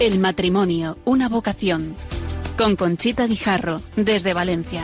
El matrimonio, una vocación. Con Conchita Guijarro, desde Valencia.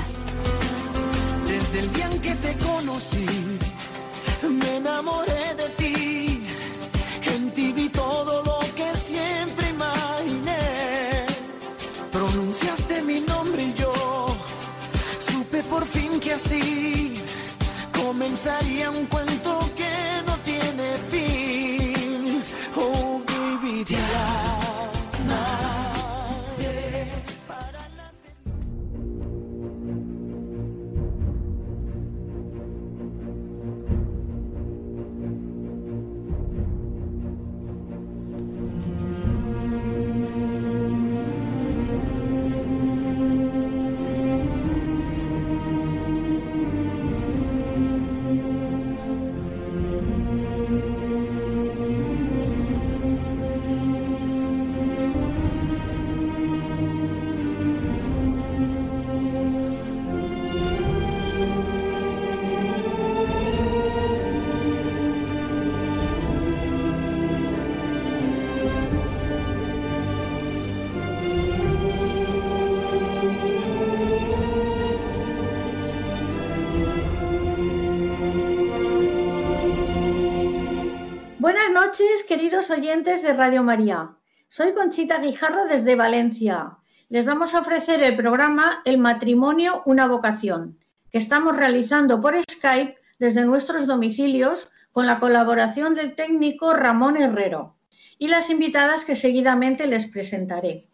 Oyentes de Radio María. Soy Conchita Guijarro desde Valencia. Les vamos a ofrecer el programa El matrimonio, una vocación, que estamos realizando por Skype desde nuestros domicilios con la colaboración del técnico Ramón Herrero y las invitadas que seguidamente les presentaré.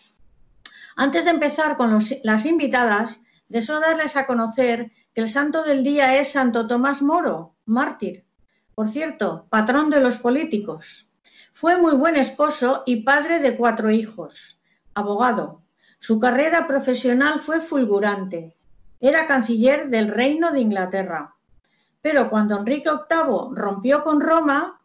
Antes de empezar con las invitadas, deseo darles a conocer que el santo del día es Santo Tomás Moro, mártir. Por cierto, patrón de los políticos. Fue muy buen esposo y padre de cuatro hijos. Abogado. Su carrera profesional fue fulgurante. Era canciller del Reino de Inglaterra. Pero cuando Enrique VIII rompió con Roma,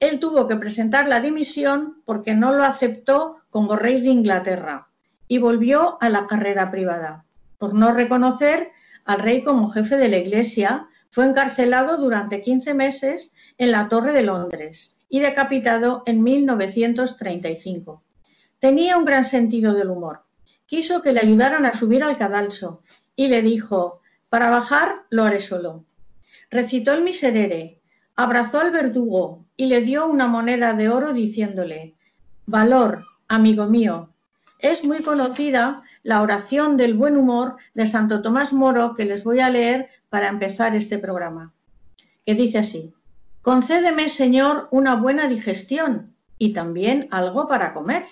él tuvo que presentar la dimisión porque no lo aceptó como rey de Inglaterra y volvió a la carrera privada. Por no reconocer al rey como jefe de la Iglesia, fue encarcelado durante 15 meses en la Torre de Londres y decapitado en 1935. Tenía un gran sentido del humor. Quiso que le ayudaran a subir al cadalso y le dijo, para bajar lo haré solo. Recitó el miserere, abrazó al verdugo y le dio una moneda de oro diciéndole, valor, amigo mío. Es muy conocida la oración del buen humor de Santo Tomás Moro que les voy a leer para empezar este programa, que dice así, concédeme, Señor, una buena digestión y también algo para comer.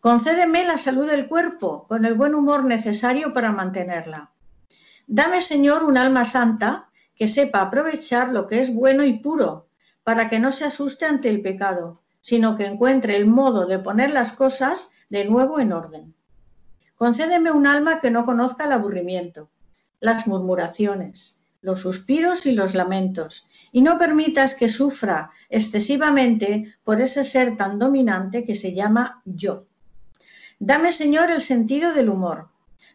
Concédeme la salud del cuerpo con el buen humor necesario para mantenerla. Dame, Señor, un alma santa que sepa aprovechar lo que es bueno y puro, para que no se asuste ante el pecado, sino que encuentre el modo de poner las cosas de nuevo en orden. Concédeme un alma que no conozca el aburrimiento, las murmuraciones, los suspiros y los lamentos, y no permitas que sufra excesivamente por ese ser tan dominante que se llama yo. Dame, Señor, el sentido del humor.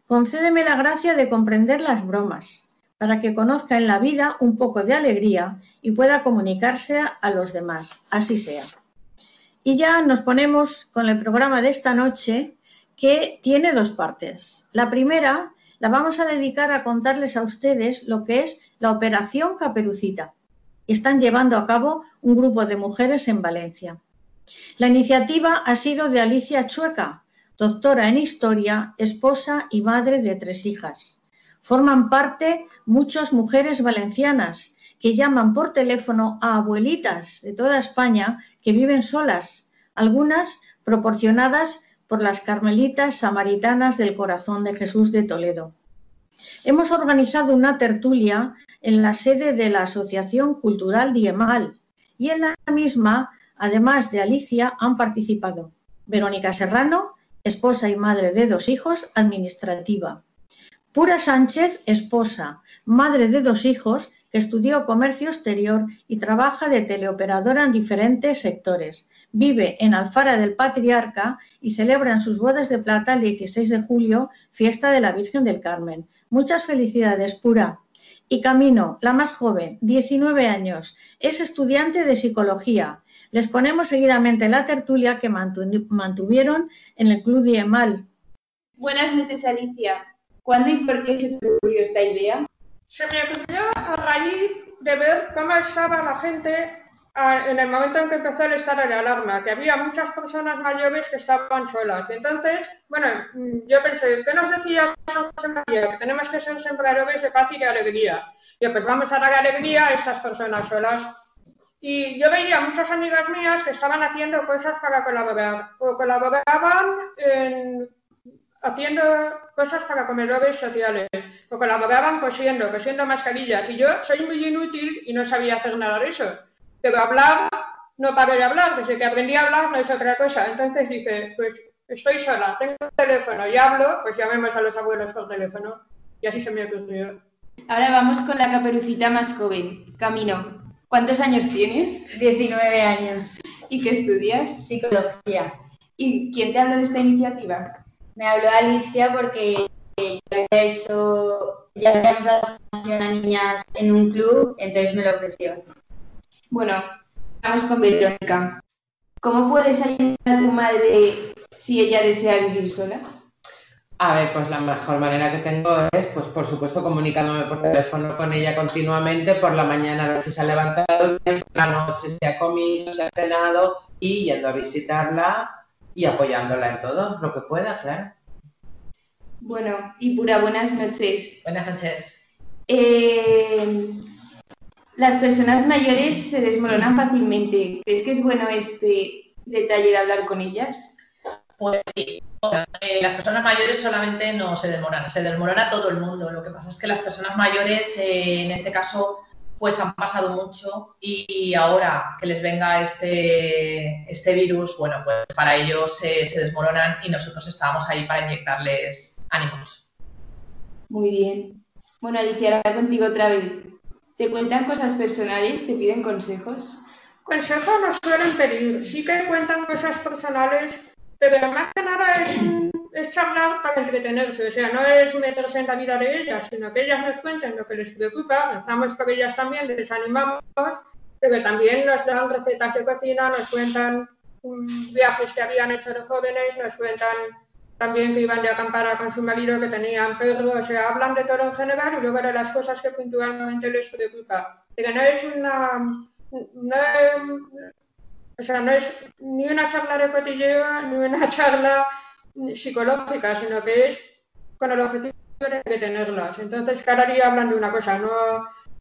Concédeme la gracia de comprender las bromas, para que conozca en la vida un poco de alegría y pueda comunicarse a los demás. Así sea. Y ya nos ponemos con el programa de esta noche que tiene dos partes. La primera la vamos a dedicar a contarles a ustedes lo que es la Operación Caperucita. Están llevando a cabo un grupo de mujeres en Valencia. La iniciativa ha sido de Alicia Chueca, doctora en historia, esposa y madre de tres hijas. Forman parte muchas mujeres valencianas que llaman por teléfono a abuelitas de toda España que viven solas, algunas proporcionadas por las Carmelitas Samaritanas del Corazón de Jesús de Toledo. Hemos organizado una tertulia en la sede de la Asociación Cultural Diemal y en la misma, además de Alicia, han participado Verónica Serrano, esposa y madre de dos hijos, administrativa. Pura Sánchez, esposa, madre de dos hijos, que estudió comercio exterior y trabaja de teleoperadora en diferentes sectores. Vive en Alfara del Patriarca y celebran sus bodas de plata el 16 de julio, fiesta de la Virgen del Carmen. Muchas felicidades, Pura. Y Camino, la más joven, 19 años, es estudiante de psicología. Les ponemos seguidamente la tertulia que mantuvieron en el Club Diemal. Buenas noches, Alicia. ¿Cuándo y por qué se te ocurrió esta idea? Se me ocurrió a raíz de ver cómo estaba la gente en el momento en que empezó el estado de alarma, que había muchas personas mayores que estaban solas. Entonces, bueno, yo pensé, ¿qué nos decía? Que tenemos que ser sembradores de paz y de alegría. Y pues vamos a dar alegría a estas personas solas. Y yo veía muchas amigas mías que estaban haciendo cosas para colaborar, o colaboraban en, haciendo cosas para comedores sociales, o colaboraban cosiendo, cosiendo mascarillas. Y yo soy muy inútil y no sabía hacer nada de eso. Pero hablar, no paro de hablar, desde que aprendí a hablar no es otra cosa. Entonces dije, pues estoy sola, tengo teléfono y hablo, pues llamemos a los abuelos por teléfono. Y así se me ocurrió. Ahora vamos con la caperucita más joven, Camino. ¿Cuántos años tienes? 19 años. ¿Y qué estudias? Psicología. ¿Y quién te habló de esta iniciativa? Me habló Alicia porque yo había hecho, ya habíamos dado a niñas en un club, entonces me lo ofreció. Bueno, vamos con Verónica. ¿Cómo puedes ayudar a tu madre si ella desea vivir sola? A ver, pues la mejor manera que tengo es, pues por supuesto, comunicándome por teléfono con ella continuamente, por la mañana a ver si se ha levantado bien, por la noche se ha comido, se ha cenado y yendo a visitarla y apoyándola en todo, lo que pueda, claro. Bueno, y pura buenas noches. Buenas noches. Eh, las personas mayores se desmoronan fácilmente. ¿Crees que es bueno este detalle de hablar con ellas? Pues sí. Eh, las personas mayores solamente no se desmoronan, se desmorona todo el mundo. Lo que pasa es que las personas mayores, eh, en este caso, pues han pasado mucho y ahora que les venga este, este virus, bueno, pues para ellos se, se desmoronan y nosotros estábamos ahí para inyectarles ánimos. Muy bien. Bueno, Alicia, ahora contigo otra vez. ¿Te cuentan cosas personales? ¿Te piden consejos? Consejos nos suelen pedir, sí que cuentan cosas personales, pero más que nada es, es charlar para entretenerse, o sea, no es meterse en la vida de ellas, sino que ellas nos cuenten lo que les preocupa, estamos por ellas también, les animamos, pero también nos dan recetas de cocina, nos cuentan um, viajes que habían hecho de jóvenes, nos cuentan también que iban de acampar con su marido, que tenían perro, o sea, hablan de todo en general y luego de las cosas que puntualmente les preocupa. Pero no es una, no, o sea, no es ni una charla de cotilleo ni una charla psicológica, sino que es con el objetivo de tenerlas. Entonces, cada día hablan de una cosa, no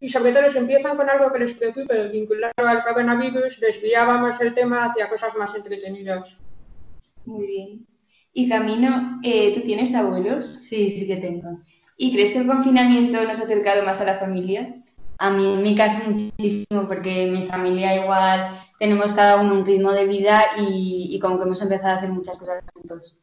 y sobre todo si empiezan con algo que les preocupe vinculado al coronavirus, desviábamos el tema hacia cosas más entretenidas. Muy bien. Y Camino, eh, ¿tú tienes abuelos? Sí, sí que tengo. ¿Y crees que el confinamiento nos ha acercado más a la familia? A mí, en mi caso, muchísimo, porque en mi familia igual tenemos cada uno un ritmo de vida y, como que hemos empezado a hacer muchas cosas juntos.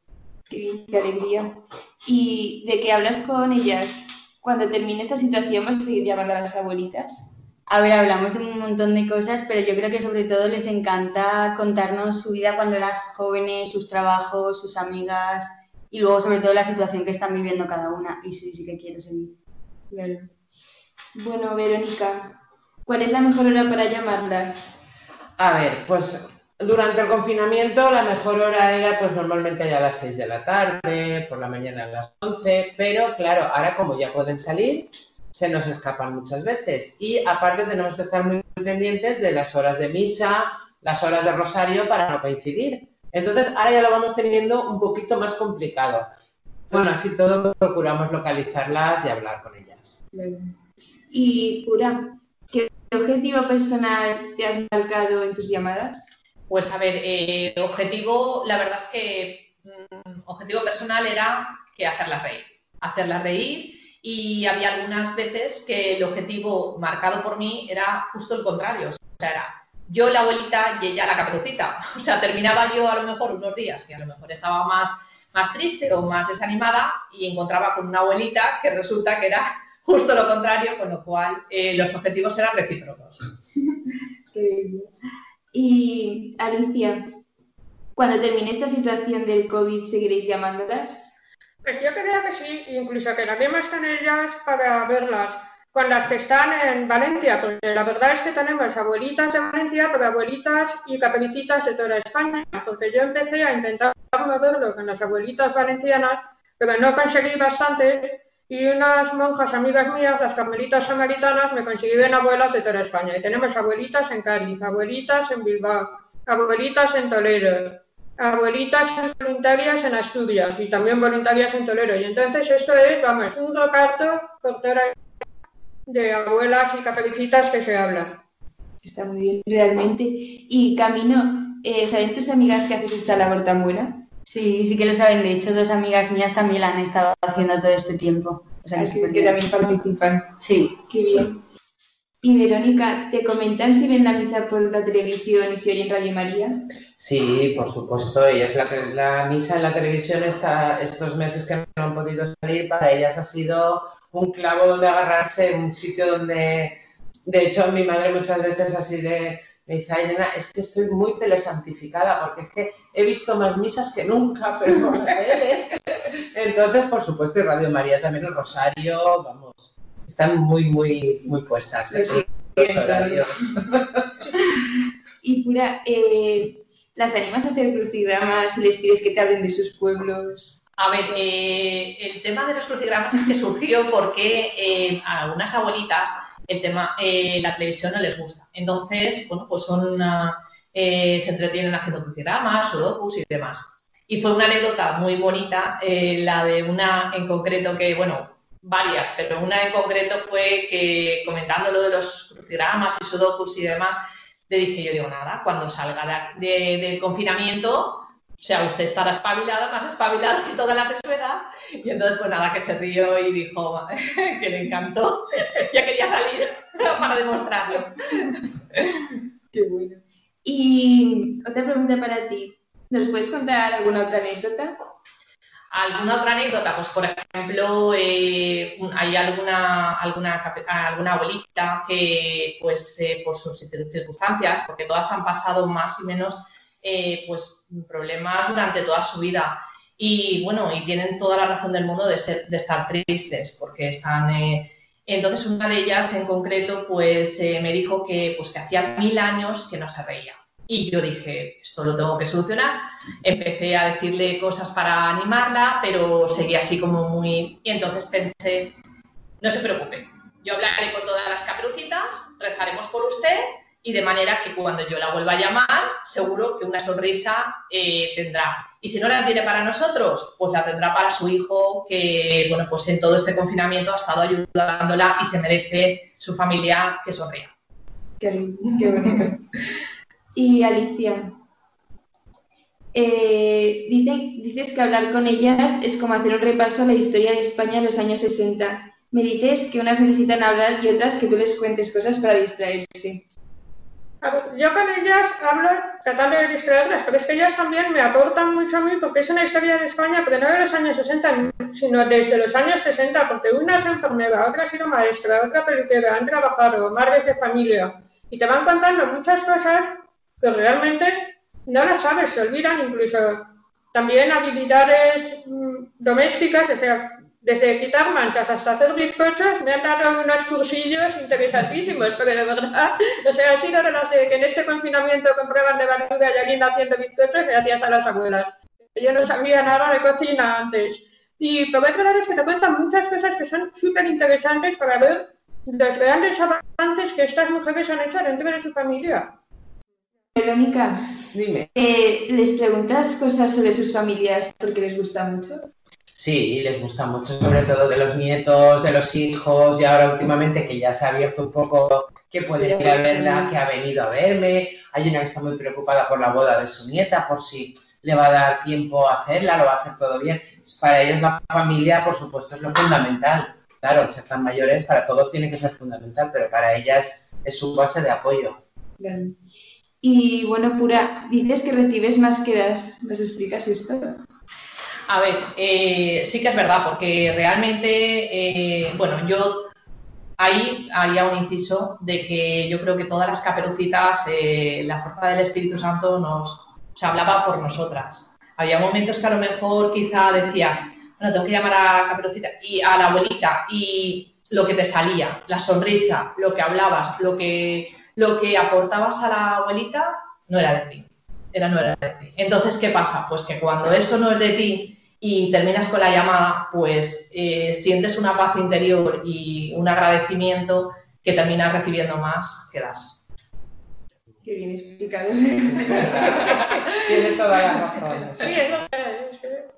Qué bien, qué alegría. ¿Y de qué hablas con ellas? Cuando termine esta situación, ¿vas a seguir llamando a las abuelitas? A ver, hablamos de un montón de cosas, pero yo creo que sobre todo les encanta contarnos su vida cuando eran jóvenes, sus trabajos, sus amigas y luego sobre todo la situación que están viviendo cada una. Y sí, sí que quiero seguir. Claro. Bueno, Verónica, ¿cuál es la mejor hora para llamarlas? A ver, pues durante el confinamiento la mejor hora era pues normalmente ya a las 6 de la tarde, por la mañana a las 11, pero claro, ahora como ya pueden salir, se nos escapan muchas veces. Y aparte tenemos que estar muy pendientes de las horas de misa, las horas de rosario para no coincidir. Entonces ahora ya lo vamos teniendo un poquito más complicado. Bueno, así todo procuramos localizarlas y hablar con ellas. Y Pura, ¿qué objetivo personal te has marcado en tus llamadas? Pues a ver, eh, objetivo, la verdad es que mm, objetivo personal era que hacerlas reír. Hacerlas reír y había algunas veces que el objetivo marcado por mí era justo el contrario. O sea, era yo la abuelita y ella la caperucita. O sea, terminaba yo a lo mejor unos días que a lo mejor estaba más, más triste o más desanimada y encontraba con una abuelita que resulta que era justo lo contrario, con lo cual eh, los objetivos eran recíprocos. y Alicia, cuando termine esta situación del COVID, ¿seguiréis llamándolas? Pues yo creo que sí, incluso que quedaremos con ellas para verlas. con las que están en Valencia, porque la verdad es que tenemos abuelitas de Valencia, pero abuelitas y capelicitas de toda España, porque yo empecé a intentar moverlo con las abuelitas valencianas, pero no conseguí bastante, y unas monjas amigas mías, las carmelitas samaritanas, me consiguieron abuelas de toda España. Y tenemos abuelitas en Cádiz, abuelitas en Bilbao, abuelitas en Toledo, abuelitas voluntarias en Asturias y también voluntarias en Toledo. Y entonces esto es, vamos, un reparto toda de abuelas y capelicitas que se hablan. Está muy bien, realmente. Y Camino, eh, ¿saben tus amigas que haces esta labor tan buena? Sí, sí que lo saben. De hecho, dos amigas mías también la han estado haciendo todo este tiempo. O sea, que, que también participan. Sí. Qué bien. Y Verónica, ¿te comentan si ven la misa por la televisión y si oyen Radio María? Sí, por supuesto. Ellas la, la misa en la televisión está, estos meses que no han podido salir, para ellas ha sido un clavo donde agarrarse, un sitio donde, de hecho, mi madre muchas veces así de, me dice, ay, nena, es que estoy muy telesantificada, porque es que he visto más misas que nunca, pero por la tele. Entonces, por supuesto, y Radio María también, el Rosario, vamos, están muy, muy, muy puestas. Sí, los horarios. Y Pura, eh, ¿las animas a hacer crucigramas y les pides que te hablen de sus pueblos? A ver, eh, el tema de los crucigramas es que surgió porque eh, a algunas abuelitas el tema, eh, la televisión no les gusta. Entonces, bueno, pues son, eh, se entretienen haciendo crucigramas, sudokus y demás. Y fue una anécdota muy bonita, eh, la de una en concreto que, bueno, varias, pero una en concreto fue que comentando lo de los crucigramas y sudokus y demás, le dije yo, digo, nada, cuando salga de, de- del confinamiento, o sea, usted estará espabilada, más espabilada que toda la tesorería. Y entonces, pues nada, que se rió y dijo que le encantó. ya quería salir para demostrarlo. Qué bueno. Y otra pregunta para ti. ¿Nos puedes contar alguna otra anécdota? ¿Alguna otra anécdota? Pues, por ejemplo, eh, hay alguna, alguna, alguna abuelita que, pues, eh, por sus cir- circunstancias, porque todas han pasado más y menos, eh, pues, problemas durante toda su vida. Y, bueno, y tienen toda la razón del mundo de, ser, de estar tristes, porque están... eh, Entonces, una de ellas en concreto, pues, eh, me dijo que, pues, que hacía mil años que no se reía. Y yo dije, esto lo tengo que solucionar empecé a decirle cosas para animarla, pero seguía así como muy... Y entonces pensé, no se preocupe, yo hablaré con todas las caperucitas, rezaremos por usted y de manera que cuando yo la vuelva a llamar, seguro que una sonrisa eh, tendrá. Y si no la tiene para nosotros, pues la tendrá para su hijo, que bueno, pues en todo este confinamiento ha estado ayudándola y se merece su familia que sonría. Qué, bonito. Y Alicia, eh, dice- dices que hablar con ellas es como hacer un repaso a la historia de España en los años 60. Me dices que unas necesitan hablar y otras que tú les cuentes cosas para distraerse. Yo con ellas hablo tratando de distraerlas, pero es que ellas también me aportan mucho a mí porque es una historia de España, pero no de los años 60, sino desde los años 60, porque una es enfermera, otra ha sido maestra, otra peluquera, han trabajado, madres de familia, y te van contando muchas cosas que realmente no las sabes, se olvidan incluso. También habilidades mm, domésticas, o sea, desde quitar manchas hasta hacer bizcochos, me han dado unos cursillos interesantísimos, porque de verdad, o sea, ha sido de las de que en este confinamiento compraban de barriga y alguien haciendo bizcochos gracias a las abuelas. Yo no sabía nada de cocina antes. Y por otro lado es que te cuentan muchas cosas que son súper interesantes para ver los grandes avances que estas mujeres han hecho dentro de su familia. Verónica, Dime. eh, ¿les preguntas cosas sobre sus familias porque les gusta mucho? Sí, les gusta mucho, sobre todo de los nietos, de los hijos, y ahora últimamente que ya se ha abierto un poco que puede ir a verla, que ha venido a verme. Hay una que está muy preocupada por la boda de su nieta, por si le va a dar tiempo a hacerla, lo va a hacer todo bien. Para ellas la familia, por supuesto, es lo fundamental. Claro, si están mayores, para todos tiene que ser fundamental, pero para ellas es su base de apoyo. Y bueno, Pura, dices que recibes más que das. ¿Nos explicas esto? A ver, eh, sí que es verdad, porque realmente, eh, bueno, yo ahí haría un inciso de que yo creo que todas las caperucitas, eh, la fuerza del Espíritu Santo nos se hablaba por nosotras. Había momentos que a lo mejor quizá decías, bueno, tengo que llamar a Caperucita y a la abuelita y lo que te salía, la sonrisa, lo que hablabas, lo que, lo que aportabas a la abuelita, no era de ti. Era, no era de ti. Entonces, ¿qué pasa? Pues que cuando eso no es de ti y terminas con la llamada, pues eh, sientes una paz interior y un agradecimiento que terminas recibiendo más que das. Qué bien explicado. Tiene toda la razón. Sí,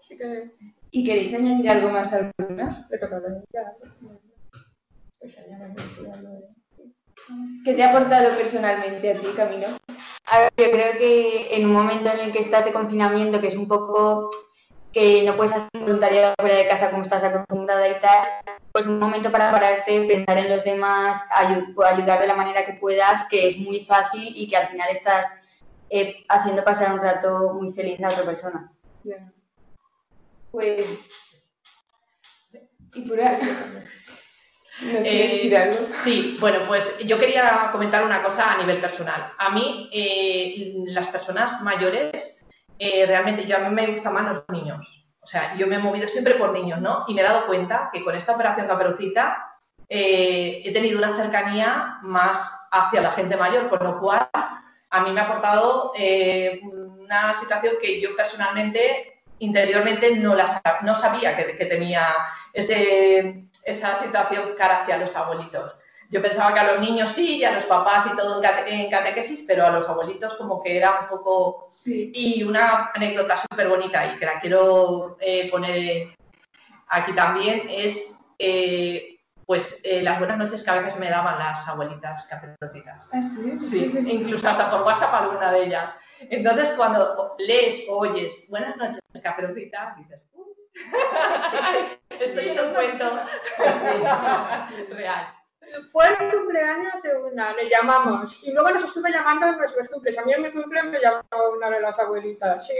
sí ¿Y queréis añadir algo más al. Pues ¿Qué te ha aportado personalmente a ti, Camilo? A ver, yo creo que en un momento en el que estás de confinamiento, que es un poco que no puedes hacer voluntariado fuera de casa como estás acostumbrada y tal, pues un momento para pararte, pensar en los demás, ayudar de la manera que puedas, que es muy fácil y que al final estás eh, haciendo pasar un rato muy feliz a otra persona. Pues. Y por algo. ¿Nos quieres Eh, decir algo? Sí, bueno, pues yo quería comentar una cosa a nivel personal. A mí, eh, las personas mayores, eh, realmente yo a mí me gustan más los niños. O sea, yo me he movido siempre por niños, ¿no? Y me he dado cuenta que con esta operación Caperucita eh, he tenido una cercanía más hacia la gente mayor, con lo cual a mí me ha aportado eh, una situación que yo personalmente, interiormente, no, la, no sabía que, que tenía ese, esa situación cara hacia los abuelitos. Yo pensaba que a los niños sí, y a los papás y todo en, cate- en catequesis, pero a los abuelitos como que era un poco... Sí. Y una anécdota súper bonita y que la quiero eh, poner aquí también es eh, pues eh, las buenas noches que a veces me daban las abuelitas caperucitas. Ah, sí. Sí, incluso hasta por WhatsApp alguna de ellas. Entonces, cuando lees o oyes buenas noches, caperucitas, dices, "Uh". estoy en un cuento real. Fue el cumpleaños de una, le llamamos. Y luego nos estuve llamando en nuestros cumples. A mí en mi cumpleaños me llamó una de las abuelitas, sí.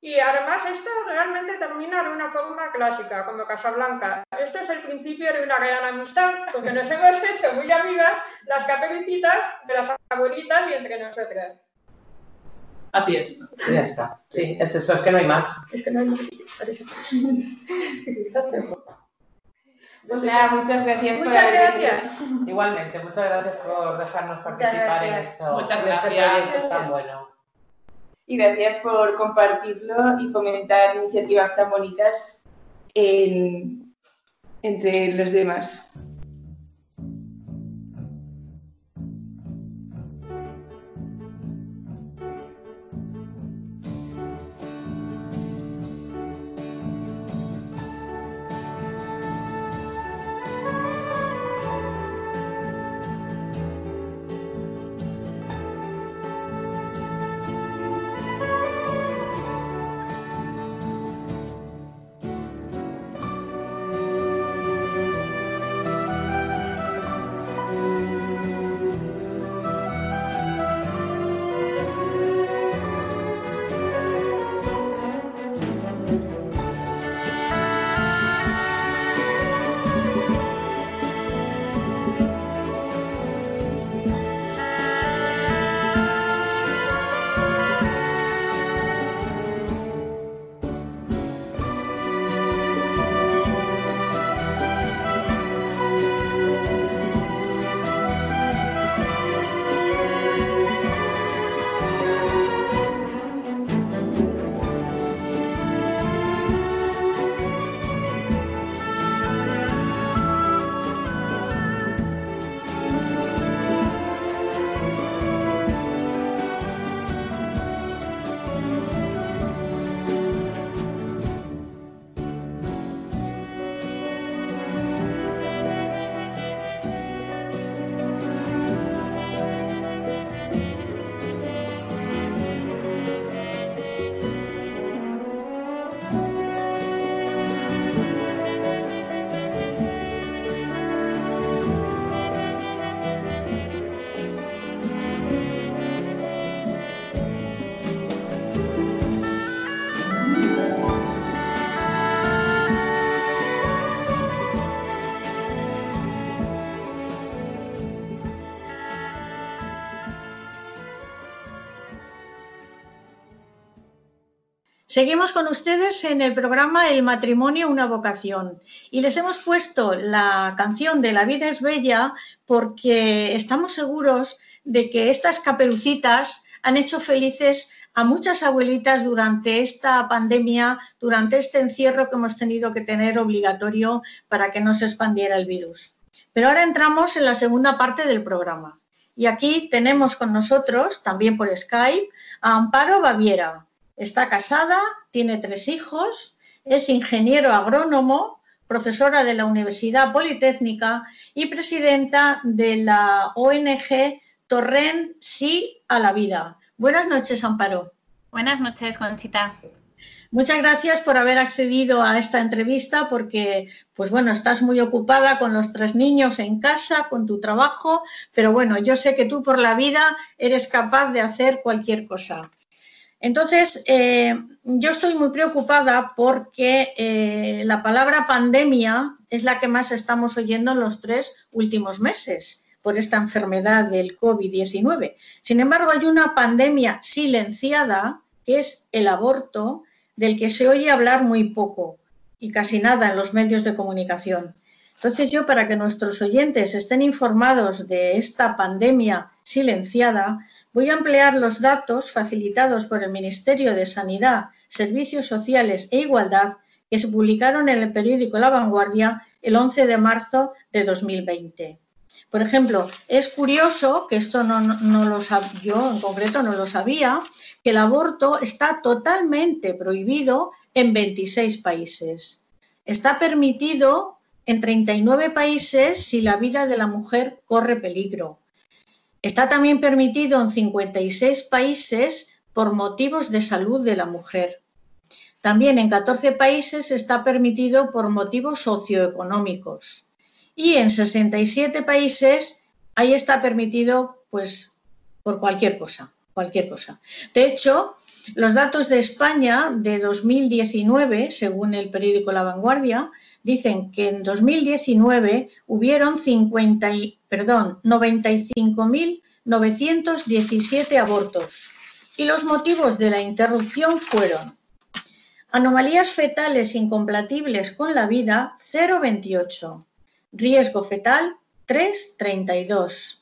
Y además esto realmente termina de una forma clásica, como Casablanca. Esto es el principio de una gran amistad, porque nos hemos hecho muy amigas las caperucitas de las abuelitas y entre nosotras. Así es. Ya está. Sí, es eso, es que no hay más. Es que no hay más parece. Pues nada, muchas gracias por Muchas haber gracias. venido. Igualmente, muchas gracias por dejarnos participar en esto. Muchas este gracias. proyecto tan bueno. Y gracias por compartirlo y fomentar iniciativas tan bonitas en- entre los demás. Seguimos con ustedes en el programa El matrimonio, una vocación. Y les hemos puesto la canción de La vida es bella porque estamos seguros de que estas caperucitas han hecho felices a muchas abuelitas durante esta pandemia, durante este encierro que hemos tenido que tener obligatorio para que no se expandiera el virus. Pero ahora entramos en la segunda parte del programa. Y aquí tenemos con nosotros, también por Skype, a Amparo Baviera. Está casada, tiene tres hijos, es ingeniero agrónomo, profesora de la Universidad Politécnica y presidenta de la ONG Torrent Sí a la Vida. Buenas noches, Amparo. Buenas noches, Conchita. Muchas gracias por haber accedido a esta entrevista porque, pues bueno, estás muy ocupada con los tres niños en casa, con tu trabajo, pero bueno, yo sé que tú por la vida eres capaz de hacer cualquier cosa. Entonces, eh, yo estoy muy preocupada porque eh, la palabra pandemia es la que más estamos oyendo en los tres últimos meses por esta enfermedad del COVID-19. Sin embargo, hay una pandemia silenciada, que es el aborto, del que se oye hablar muy poco y casi nada en los medios de comunicación. Entonces yo, para que nuestros oyentes estén informados de esta pandemia silenciada, voy a emplear los datos facilitados por el Ministerio de Sanidad, Servicios Sociales e Igualdad que se publicaron en el periódico La Vanguardia el 11 de marzo de 2020. Por ejemplo, es curioso, que esto no, lo sabía, yo en concreto no lo sabía, que el aborto está totalmente prohibido en 26 países. Está permitido en 39 países si la vida de la mujer corre peligro. Está también permitido en 56 países por motivos de salud de la mujer. También en 14 países está permitido por motivos socioeconómicos y en 67 países ahí está permitido pues por cualquier cosa, cualquier cosa. De hecho, los datos de España de 2019, según el periódico La Vanguardia, dicen que en 2019 hubieron 50 perdón, 95.917 abortos y los motivos de la interrupción fueron anomalías fetales incompatibles con la vida 0,28, Riesgo fetal 3,32.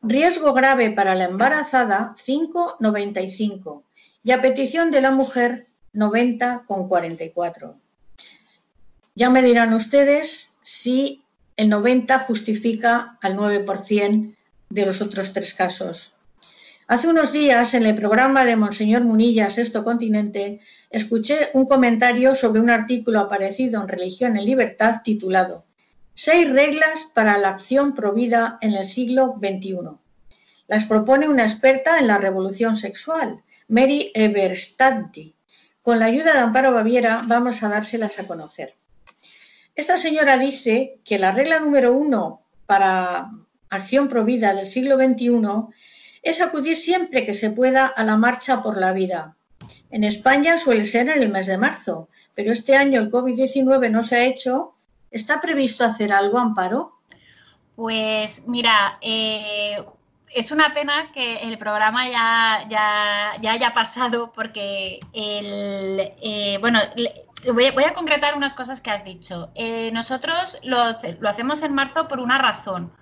Riesgo grave para la embarazada 5,95. Y a petición de la mujer 90,44. Ya me dirán ustedes si el 90 justifica al 9% de los otros tres casos. Hace unos días, en el programa de Monseñor Munilla, Sexto Continente, escuché un comentario sobre un artículo aparecido en Religión en Libertad titulado Seis reglas para la acción provida en el siglo XXI. Las propone una experta en la revolución sexual, Mary Eberstadti. Con la ayuda de Amparo Baviera vamos a dárselas a conocer. Esta señora dice que la regla número uno para acción provida del siglo XXI es acudir siempre que se pueda a la marcha por la vida. En España suele ser en el mes de marzo, pero este año el COVID-19 no se ha hecho ¿Está previsto hacer algo, Amparo? Pues mira, eh, es una pena que el programa ya, ya, haya pasado porque el, eh, bueno, voy, a concretar unas cosas que has dicho. Eh, nosotros lo, lo, hacemos en marzo por una razón,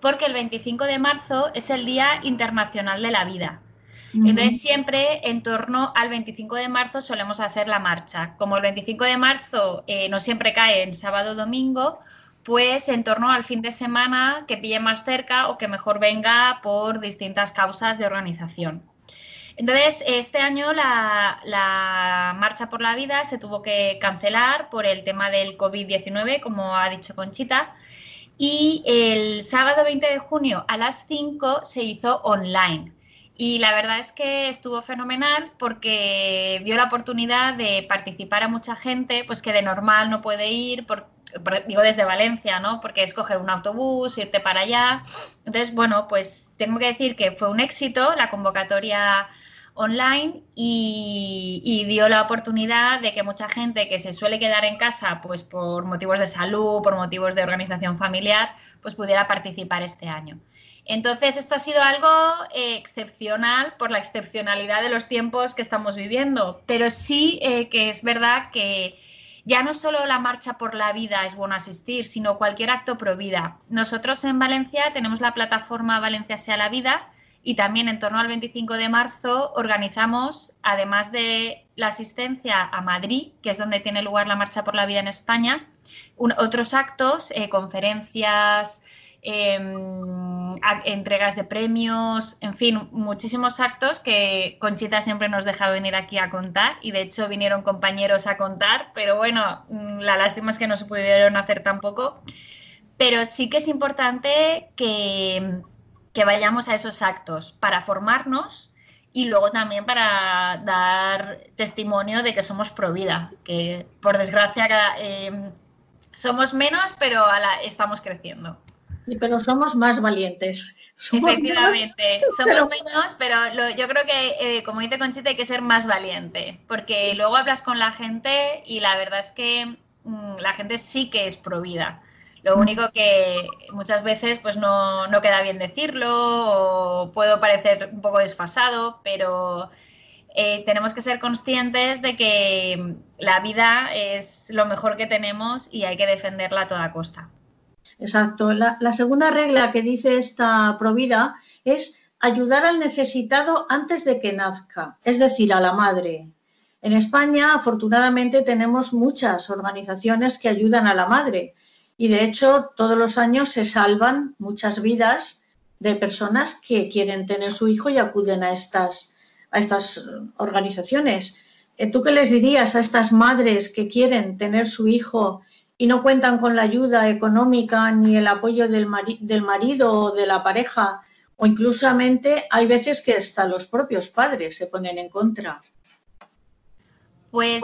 porque el 25 de marzo es el Día Internacional de la Vida. Entonces, siempre en torno al 25 de marzo solemos hacer la marcha. Como el 25 de marzo eh, no siempre cae en sábado o domingo, pues en torno al fin de semana que pille más cerca o que mejor venga por distintas causas de organización. Entonces, este año la, Marcha por la Vida se tuvo que cancelar por el tema del COVID-19, como ha dicho Conchita, y el sábado 20 de junio a las 5 se hizo online. Y la verdad es que estuvo fenomenal porque dio la oportunidad de participar a mucha gente, pues que de normal no puede ir, por, digo desde Valencia, ¿no? Porque es coger un autobús, irte para allá. Entonces, bueno, pues tengo que decir que fue un éxito la convocatoria online y, dio la oportunidad de que mucha gente que se suele quedar en casa pues por motivos de salud, por motivos de organización familiar, pues pudiera participar este año. Entonces, esto ha sido algo eh, excepcional por la excepcionalidad de los tiempos que estamos viviendo, pero sí eh, que es verdad que ya no solo la marcha por la vida es bueno asistir, sino cualquier acto pro vida. Nosotros en Valencia tenemos la plataforma Valencia sea la vida y también en torno al 25 de marzo organizamos, además de la asistencia a Madrid, que es donde tiene lugar la marcha por la vida en España, otros actos, eh, conferencias, Em, entregas de premios, en fin, muchísimos actos que Conchita siempre nos deja venir aquí a contar y de hecho vinieron compañeros a contar, pero bueno, mm, la lástima es que no se pudieron hacer tampoco. Pero sí que es importante que, que vayamos a esos actos para formarnos y luego también para dar testimonio de que somos pro vida, que por desgracia eh, somos menos, pero estamos creciendo pero somos más valientes. Efectivamente, somos menos, pero yo creo que, eh, como dice Conchita, hay que ser más valiente, porque luego hablas con la gente y la verdad es que mm, la gente sí que es provida. Lo mm. único que muchas veces pues no, no, queda bien decirlo o puedo parecer un poco desfasado, pero eh, tenemos que ser conscientes de que la vida es lo mejor que tenemos y hay que defenderla a toda costa. Exacto. La, segunda regla que dice esta provida es ayudar al necesitado antes de que nazca, es decir, a la madre. En España, afortunadamente, tenemos muchas organizaciones que ayudan a la madre y, de hecho, todos los años se salvan muchas vidas de personas que quieren tener su hijo y acuden a estas, a estas organizaciones. Eh, ¿Tú qué les dirías a estas madres que quieren tener su hijo y no cuentan con la ayuda económica ni el apoyo del, marido o de la pareja, o inclusamente hay veces que hasta los propios padres se ponen en contra. Pues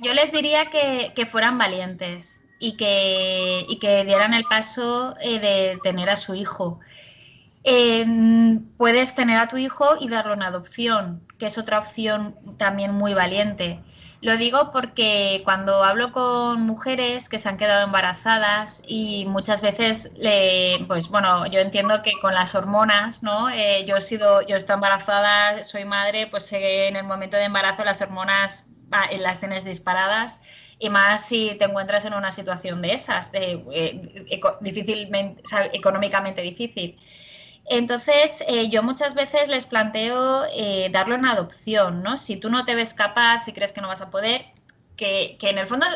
yo les, diría que, fueran valientes y que, que dieran el paso eh, de tener a su hijo. Puedes tener a tu hijo y darlo en adopción, que es otra opción también muy valiente. Lo digo porque cuando hablo con mujeres que se han quedado embarazadas y muchas veces, pues bueno, yo entiendo que con las hormonas, ¿no? Eh, yo he sido, yo estoy embarazada, soy madre, pues en el momento de embarazo las hormonas las tienes disparadas y más si te encuentras en una situación de esas, de, eh, difícilmente, económicamente difícil. Entonces, eh, yo muchas veces les planteo eh, darlo en adopción, ¿no? Si tú no te ves capaz, si crees que no vas a poder, que, en el fondo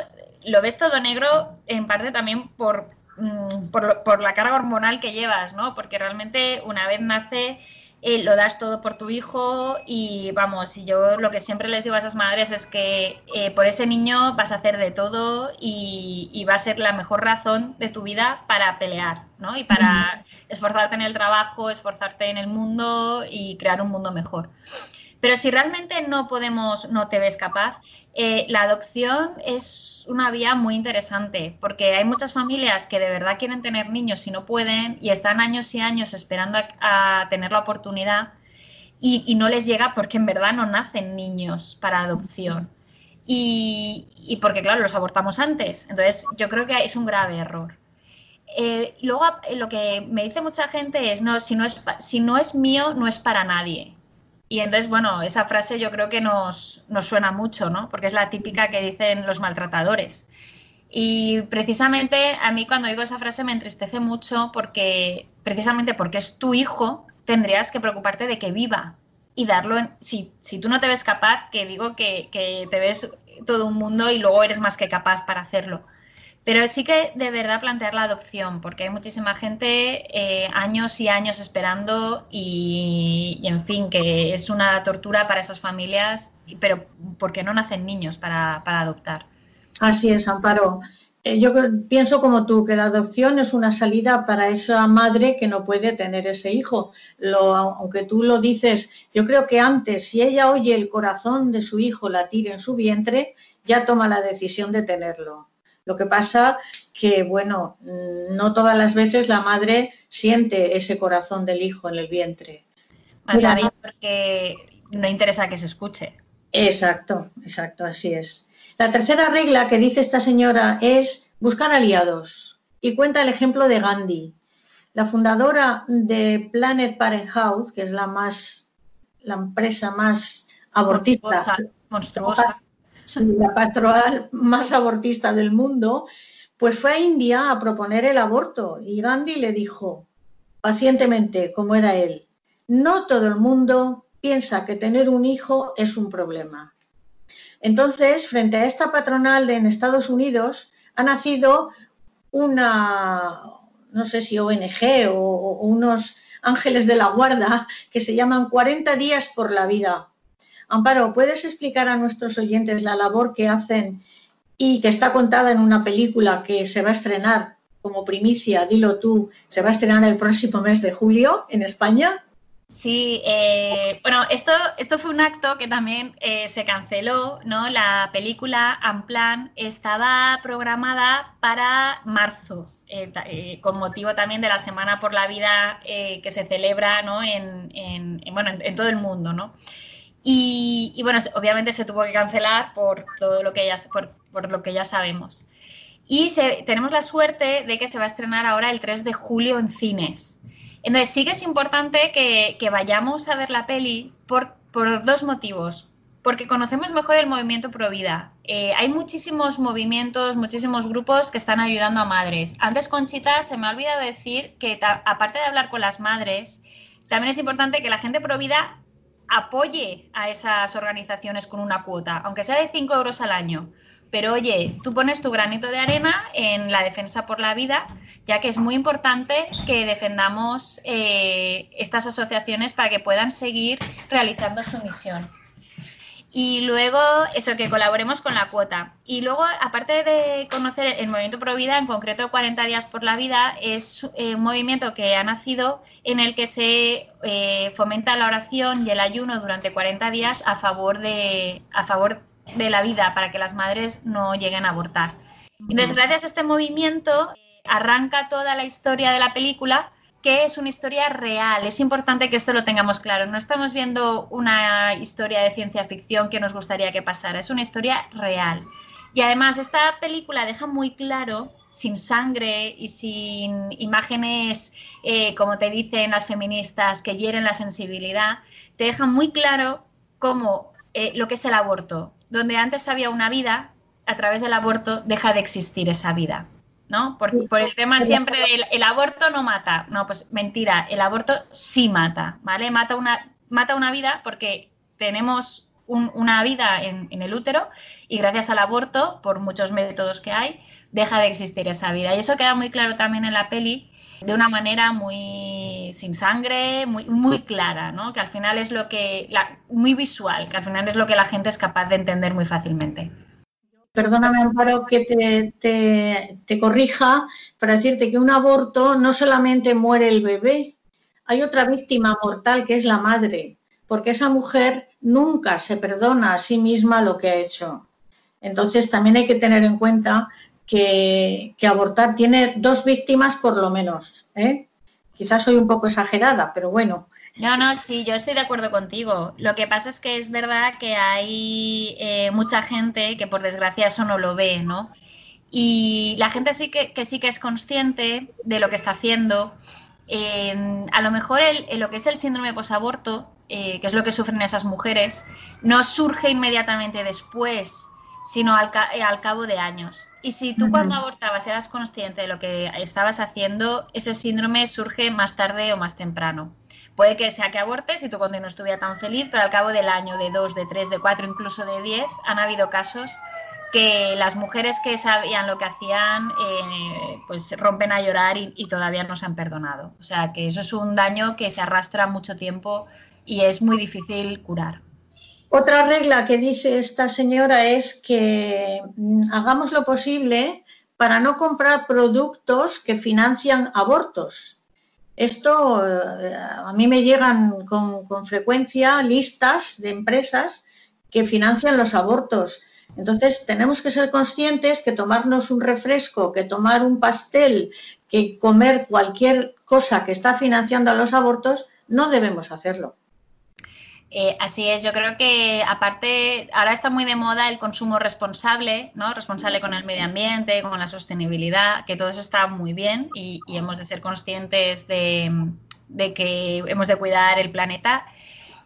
lo ves todo negro en parte también por, mm, por la carga hormonal que llevas, ¿no? Porque realmente una vez nace eh, lo das todo por tu hijo y vamos, y yo lo que siempre les digo a esas madres es que eh, por ese niño vas a hacer de todo y, va a ser la mejor razón de tu vida para pelear, ¿no? Y para esforzarte en el trabajo, esforzarte en el mundo y crear un mundo mejor. Pero si realmente no podemos, no te ves capaz, eh, la adopción es una vía muy interesante porque hay muchas familias que de verdad quieren tener niños y no pueden y están años y años esperando a, tener la oportunidad y, no les llega porque en verdad no nacen niños para adopción. Y, porque, claro, los abortamos antes. Entonces, yo creo que es un grave error. Eh, luego, lo que me dice mucha gente es, no, si no es, si no es mío, no es para nadie. Y entonces, bueno, esa frase yo creo que nos, suena mucho, ¿no? Porque es la típica que dicen los maltratadores. Y precisamente a mí cuando digo esa frase me entristece mucho porque, precisamente porque es tu hijo, tendrías que preocuparte de que viva y darlo en... Si, si tú no te ves capaz, que digo que, que te ves todo un mundo y luego eres más que capaz para hacerlo. Pero sí que de verdad plantear la adopción, porque hay muchísima gente eh, años y años esperando y, en fin, que es una tortura para esas familias, pero porque no nacen niños para, adoptar. Así es, Amparo. Eh, yo pienso como tú, que la adopción es una salida para esa madre que no puede tener ese hijo. Lo, aunque tú lo dices, yo creo que antes, si ella oye el corazón de su hijo latir en su vientre, ya toma la decisión de tenerlo. Lo que pasa que, bueno, no todas las veces la madre siente ese corazón del hijo en el vientre. Mira, porque no interesa que se escuche. Exacto, exacto, así es. La tercera regla que dice esta señora es buscar aliados y cuenta el ejemplo de Gandhi. la fundadora de Planet Parenthood, que es la más la empresa más abortista, monstruosa, la patronal más abortista del mundo, pues fue a India a proponer el aborto y Gandhi le dijo pacientemente, como era él, no todo el mundo piensa que tener un hijo es un problema. Entonces, frente a esta patronal de en Estados Unidos, ha nacido una, no sé si ONG o, o unos ángeles de la guarda que se llaman 40 días por la vida. Amparo, ¿puedes explicar a nuestros oyentes la labor que hacen y que está contada en una película que se va a estrenar como primicia, dilo tú, se va a estrenar el próximo mes de julio en España? Sí, eh, bueno, esto, esto fue un acto que también eh, se canceló, ¿no? La película Amplan estaba programada para marzo, eh, con motivo también de la Semana por la Vida que se celebra ¿no? en, en, bueno, en, todo el mundo. ¿no? Y, bueno, obviamente se tuvo que cancelar por todo lo que ya, por, por lo que ya sabemos. Y tenemos la suerte de que se va a estrenar ahora el 3 de julio en cines. Entonces sí que es importante que, que vayamos a ver la peli por, por dos motivos porque conocemos mejor el movimiento Provida. Eh, hay muchísimos movimientos, muchísimos grupos que están ayudando a madres. Antes, Conchita, se me ha olvidado decir que aparte de hablar con las madres, también es importante que la gente Provida apoye a esas organizaciones con una cuota, aunque sea de 5 euros al año. Pero oye, tú pones tu granito de arena en la defensa por la vida, ya que es muy importante que defendamos eh, estas asociaciones para que puedan seguir realizando su misión. Y luego, eso, que colaboremos con la cuota. Y luego, aparte de conocer el movimiento Pro Vida, en concreto 40 días por la vida, es eh, un movimiento que ha nacido en el que se eh, fomenta la oración y el ayuno durante 40 días a favor, de, a favor de la vida, para que las madres no lleguen a abortar. Entonces, gracias a este movimiento, arranca toda la historia de la película que es una historia real. Es importante que esto lo tengamos claro. No estamos viendo una historia de ciencia ficción que nos gustaría que pasara, es una historia real. Y además esta película deja muy claro, sin sangre y sin imágenes, eh, como te dicen las feministas, que hieren la sensibilidad, te deja muy claro cómo eh, lo que es el aborto. Donde antes había una vida, a través del aborto deja de existir esa vida. ¿No? Por, el tema siempre del el aborto no mata. No, pues mentira, el aborto sí mata, ¿vale? Mata una, mata una vida porque tenemos una vida en, el útero y gracias al aborto, por muchos métodos que hay, deja de existir esa vida. Y eso queda muy claro también en la peli de una manera muy sin sangre, muy, muy clara, ¿no? Que al final es lo que, muy visual, que al final es lo que la gente es capaz de entender muy fácilmente perdóname Amparo que te, corrija para decirte que un aborto no solamente muere el bebé, hay otra víctima mortal que es la madre, porque esa mujer nunca se perdona a sí misma lo que ha hecho. Entonces también hay que tener en cuenta que, abortar tiene dos víctimas por lo menos. ¿eh? Quizás soy un poco exagerada, pero bueno, no, no, sí, yo estoy de acuerdo contigo. Lo que pasa es que es verdad que hay eh, mucha gente que por desgracia eso no lo ve, ¿no? Y la gente sí que, sí que es consciente de lo que está haciendo. Em, a lo mejor el, lo que es el síndrome posaborto, eh, que es lo que sufren esas mujeres, no surge inmediatamente después, sino al, eh, al cabo de años. Y si tú cuando abortabas eras consciente de lo que estabas haciendo, ese síndrome surge más tarde o más temprano. Puede que sea que abortes y tu cuando no estuviera tan feliz, pero al cabo del año, de dos, de tres, de cuatro, incluso de diez, han habido casos que las mujeres que sabían lo que hacían, eh, pues rompen a llorar y, y, todavía no se han perdonado. O sea que eso es un daño que se arrastra mucho tiempo y es muy difícil curar. Otra regla que dice esta señora es que mm, hagamos lo posible para no comprar productos que financian abortos. Esto eh, a mí me llegan con, frecuencia listas de empresas que financian los abortos. Entonces tenemos que ser conscientes que tomarnos un refresco, que tomar un pastel, que comer cualquier cosa que está financiando a los abortos, no debemos hacerlo. Eh, así es, yo creo que aparte, ahora está muy de moda el consumo responsable, ¿no? Responsable con el medio ambiente, con la sostenibilidad, que todo eso está muy bien y, hemos de ser conscientes de, que hemos de cuidar el planeta.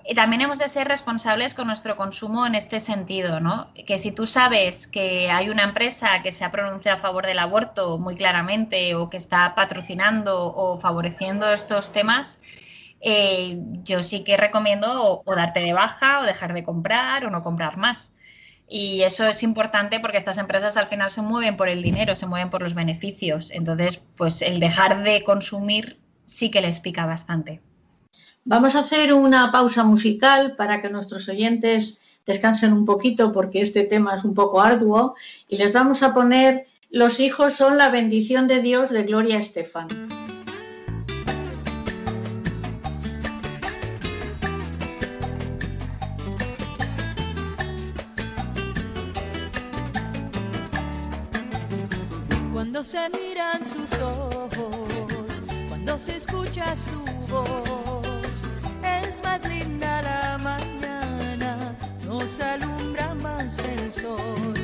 Y también hemos de ser responsables con nuestro consumo en este sentido, ¿no? Que si tú sabes que hay una empresa que se ha pronunciado a favor del aborto muy claramente o que está patrocinando o favoreciendo estos temas, eh, yo sí que recomiendo o, darte de baja o dejar de comprar o no comprar más. Y eso es importante porque estas empresas al final se mueven por el dinero, se mueven por los beneficios. Entonces, pues el dejar de consumir sí que les pica bastante. Vamos a hacer una pausa musical para que nuestros oyentes descansen un poquito porque este tema es un poco arduo y les vamos a poner Los hijos son la bendición de Dios de Gloria Estefan. Se miran sus ojos, cuando se escucha su voz, es más linda la mañana, nos alumbra más el sol,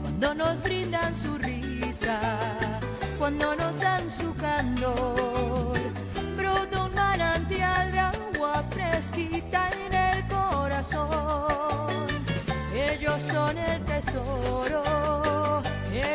cuando nos brindan su risa, cuando nos dan su candor, brota un manantial de agua fresquita en el corazón, ellos son el tesoro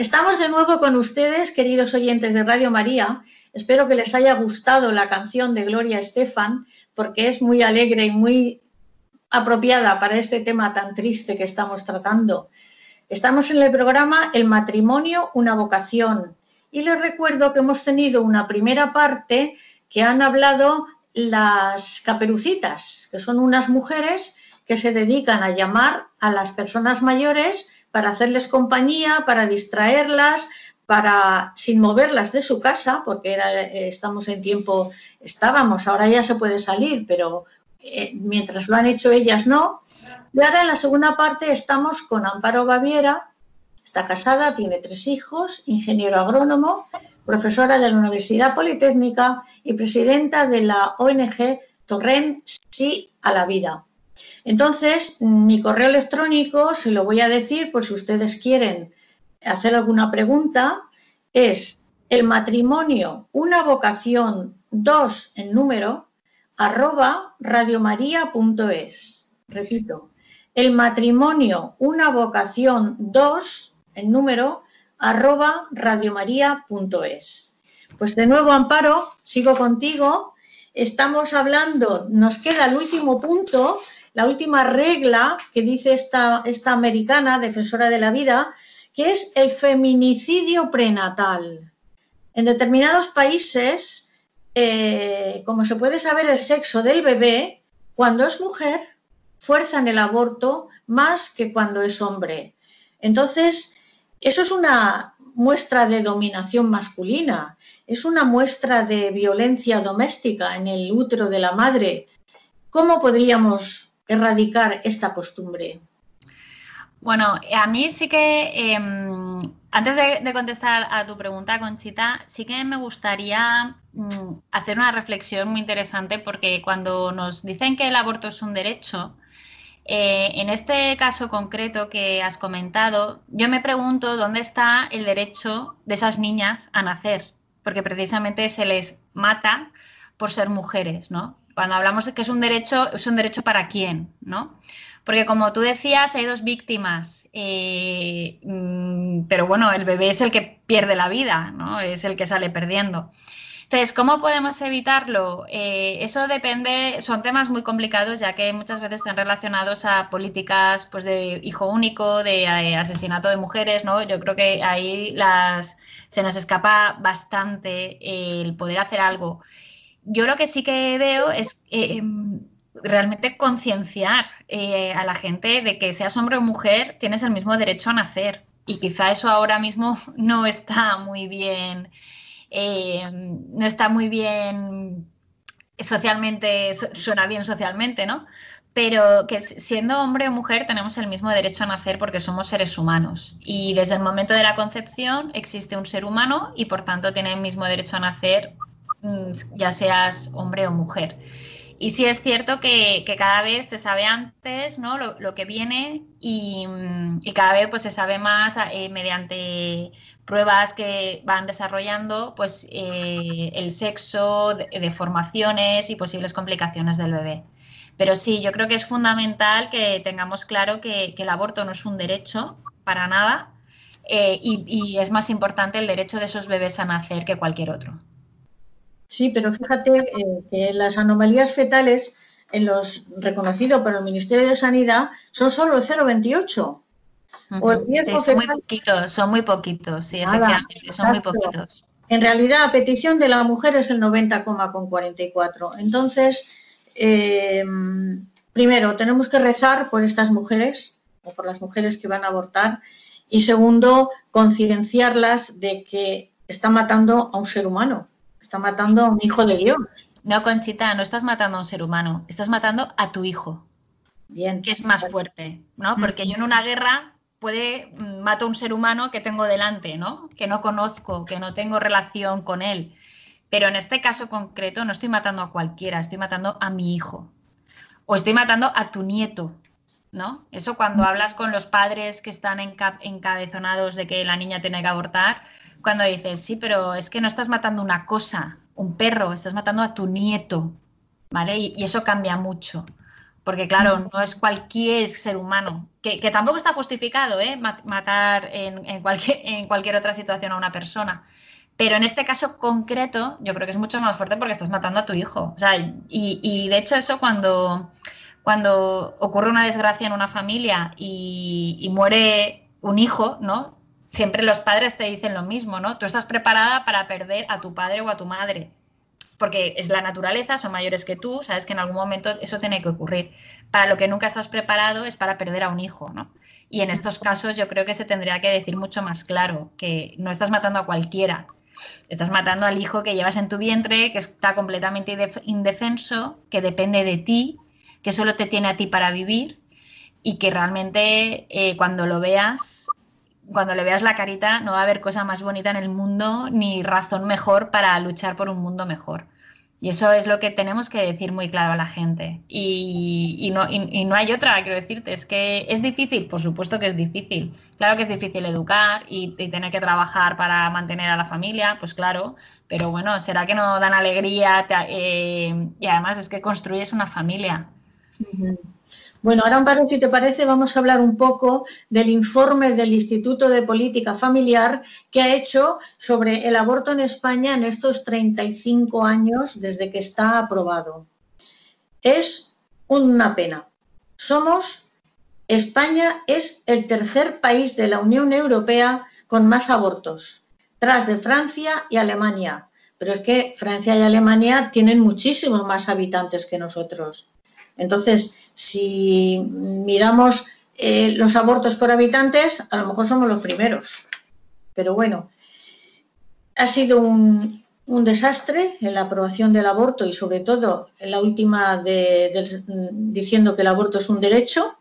Estamos de nuevo con ustedes, queridos oyentes de Radio María. Espero que les haya gustado la canción de Gloria Estefan, porque es muy alegre y muy apropiada para este tema tan triste que estamos tratando. Estamos en el programa El matrimonio, una vocación. Y les recuerdo que hemos tenido una primera parte que han hablado las caperucitas, que son unas mujeres que se dedican a llamar a las personas mayores para hacerles compañía, para distraerlas, para sin moverlas de su casa, porque eh, estamos en tiempo, estábamos, ahora ya se puede salir, pero eh, mientras lo han hecho ellas no. Y ahora en la segunda parte estamos con Amparo Baviera, está casada, tiene tres hijos, ingeniero agrónomo, profesora de la Universidad Politécnica y presidenta de la ONG Torrent Sí a la Vida. Entonces, mi correo electrónico, se lo voy a decir por si ustedes quieren hacer alguna pregunta, es el matrimonio, una vocación, dos en número, arroba radiomaria.es. Repito, el matrimonio, una vocación, dos en número, arroba radiomaria.es. Pues de nuevo, Amparo, sigo contigo. Estamos hablando, nos queda el último punto, la última regla que dice esta, esta americana, defensora de la vida, que es el feminicidio prenatal. En determinados países, eh, como se puede saber el sexo del bebé, cuando es mujer, fuerzan el aborto más que cuando es hombre. Entonces, eso es una, muestra de dominación masculina, es una muestra de violencia doméstica en el útero de la madre. ¿Cómo podríamos erradicar esta costumbre? Bueno, a mí sí que, em, antes de, contestar a tu pregunta, Conchita, sí que me gustaría mm, hacer una reflexión muy interesante porque cuando nos dicen que el aborto es un derecho, eh, en este caso concreto que has comentado, yo me pregunto dónde está el derecho de esas niñas a nacer, porque precisamente se les mata por ser mujeres, ¿no? Cuando hablamos de que es un derecho, es un derecho para quién, ¿no? Porque como tú decías, hay dos víctimas, eh, mm, pero bueno, el bebé es el que pierde la vida, ¿no? Es el que sale perdiendo. Entonces, ¿cómo podemos evitarlo? Eh, eso depende, son temas muy complicados ya que muchas veces están relacionados a políticas pues, de hijo único, de eh, asesinato de mujeres, ¿no? Yo creo que ahí las, se nos escapa bastante el poder hacer algo. Yo lo que sí que veo es em, realmente concienciar eh, a la gente de que seas hombre o mujer, tienes el mismo derecho a nacer. Y quizá eso ahora mismo no está muy bien eh, no está muy bien socialmente, suena bien socialmente, ¿no? Pero que siendo hombre o mujer tenemos el mismo derecho a nacer porque somos seres humanos. Y desde el momento de la concepción existe un ser humano y por tanto tiene el mismo derecho a nacer, ya seas hombre o mujer. Y sí es cierto que, cada vez se sabe antes ¿no? lo, que viene y, cada vez pues, se sabe más eh, mediante pruebas que van desarrollando pues, eh, el sexo, deformaciones y posibles complicaciones del bebé. Pero sí, yo creo que es fundamental que tengamos claro que, el aborto no es un derecho para nada eh, y es más importante el derecho de esos bebés a nacer que cualquier otro. Sí, pero fíjate eh, que las anomalías fetales en los reconocidos por el Ministerio de Sanidad son solo el 0,28. son muy poquitos, son muy poquitos, sí, efectivamente, son muy poquitos. En realidad, a petición de la mujer es el 90,44. Entonces, eh, primero, tenemos que rezar por estas mujeres o por las mujeres que van a abortar. Y segundo, concienciarlas de que está matando a un ser humano Está matando a un hijo de Dios. No, Conchita, no estás matando a un ser humano, estás matando a tu hijo. Bien. Que es más fuerte, ¿no? Porque yo en una guerra puede mm, mato a un ser humano que tengo delante, ¿no? Que no conozco, que no tengo relación con él. Pero en este caso concreto no estoy matando a cualquiera, estoy matando a mi hijo. O estoy matando a tu nieto, ¿no? Eso cuando hablas con los padres que están encabezonados de que la niña tiene que abortar, cuando dices, sí, pero es que no estás matando una cosa, un perro, estás matando a tu nieto, ¿vale? Y, eso cambia mucho. Porque claro, no es cualquier ser humano, que, tampoco está justificado ¿eh? matar en, cualquier, en cualquier otra situación a una persona. Pero en este caso concreto, yo creo que es mucho más fuerte porque estás matando a tu hijo. O sea, y, y de hecho eso cuando, cuando ocurre una desgracia en una familia y, y muere un hijo, ¿no? Siempre los padres te dicen lo mismo, ¿no? Tú estás preparada para perder a tu padre o a tu madre, porque es la naturaleza, son mayores que tú, sabes que en algún momento eso tiene que ocurrir. Para lo que nunca estás preparado es para perder a un hijo, ¿no? Y en estos casos yo creo que se tendría que decir mucho más claro, que no estás matando a cualquiera, estás matando al hijo que llevas en tu vientre, que está completamente indefenso, que depende de ti, que solo te tiene a ti para vivir y que realmente eh, cuando lo veas cuando le veas la carita no va a haber cosa más bonita en el mundo ni razón mejor para luchar por un mundo mejor. Y eso es lo que tenemos que decir muy claro a la gente. Y, no, no, hay otra, quiero decirte, es que es difícil, por supuesto que es difícil. Claro que es difícil educar y, tener que trabajar para mantener a la familia, pues claro, pero bueno, será que no dan alegría eh, y además es que construyes una familia. Bueno, ahora, Amparo, si te parece, vamos a hablar un poco del informe del Instituto de Política Familiar que ha hecho sobre el aborto en España en estos 35 años desde que está aprobado. Es una pena. Somos, España es el tercer país de la Unión Europea con más abortos, tras de Francia y Alemania. Pero es que Francia y Alemania tienen muchísimos más habitantes que nosotros. Entonces, si miramos eh, los abortos por habitantes, a lo mejor somos los primeros. Pero bueno, ha sido un, desastre en la aprobación del aborto y sobre todo en la última de, diciendo que el aborto es un derecho,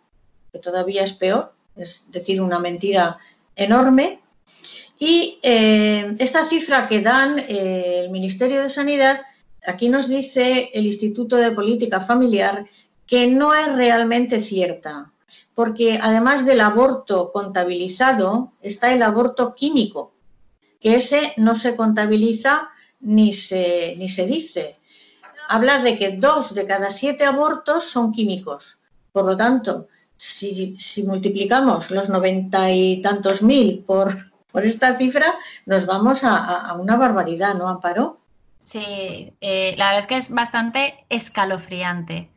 que todavía es peor, es decir, una mentira enorme. Y eh, esta cifra que dan eh, el Ministerio de Sanidad, aquí nos dice el Instituto de Política Familiar que no es realmente cierta, porque además del aborto contabilizado está el aborto químico, que ese no se contabiliza ni se, ni se dice. Habla de que dos de cada siete abortos son químicos. Por lo tanto, si, si multiplicamos los noventa y tantos mil por, por esta cifra, nos vamos a, a- una barbaridad, ¿no, Amparo? Sí, eh, la verdad es que es bastante escalofriante.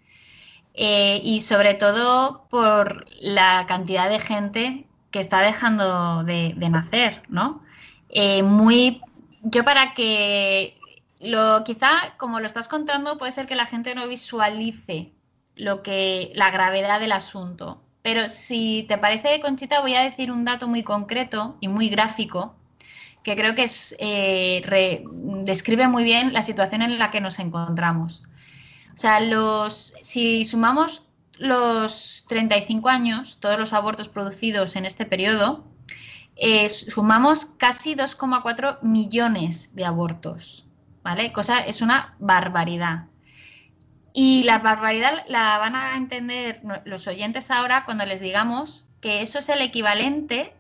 Eh, y sobre todo por la cantidad de gente que está dejando de, nacer, ¿no? Eh, muy, yo para que lo, quizá como lo estás contando, puede ser que la gente no visualice lo que, la gravedad del asunto. Pero si te parece, Conchita, voy a decir un dato muy concreto y muy gráfico que creo que es, eh, describe muy bien la situación en la que nos encontramos. O sea, si sumamos los 35 años, todos los abortos producidos en este periodo, eh, sumamos casi 2,4 millones de abortos, ¿vale? Cosa, es una barbaridad. Y la barbaridad la van a entender los oyentes ahora cuando les digamos que eso es el equivalente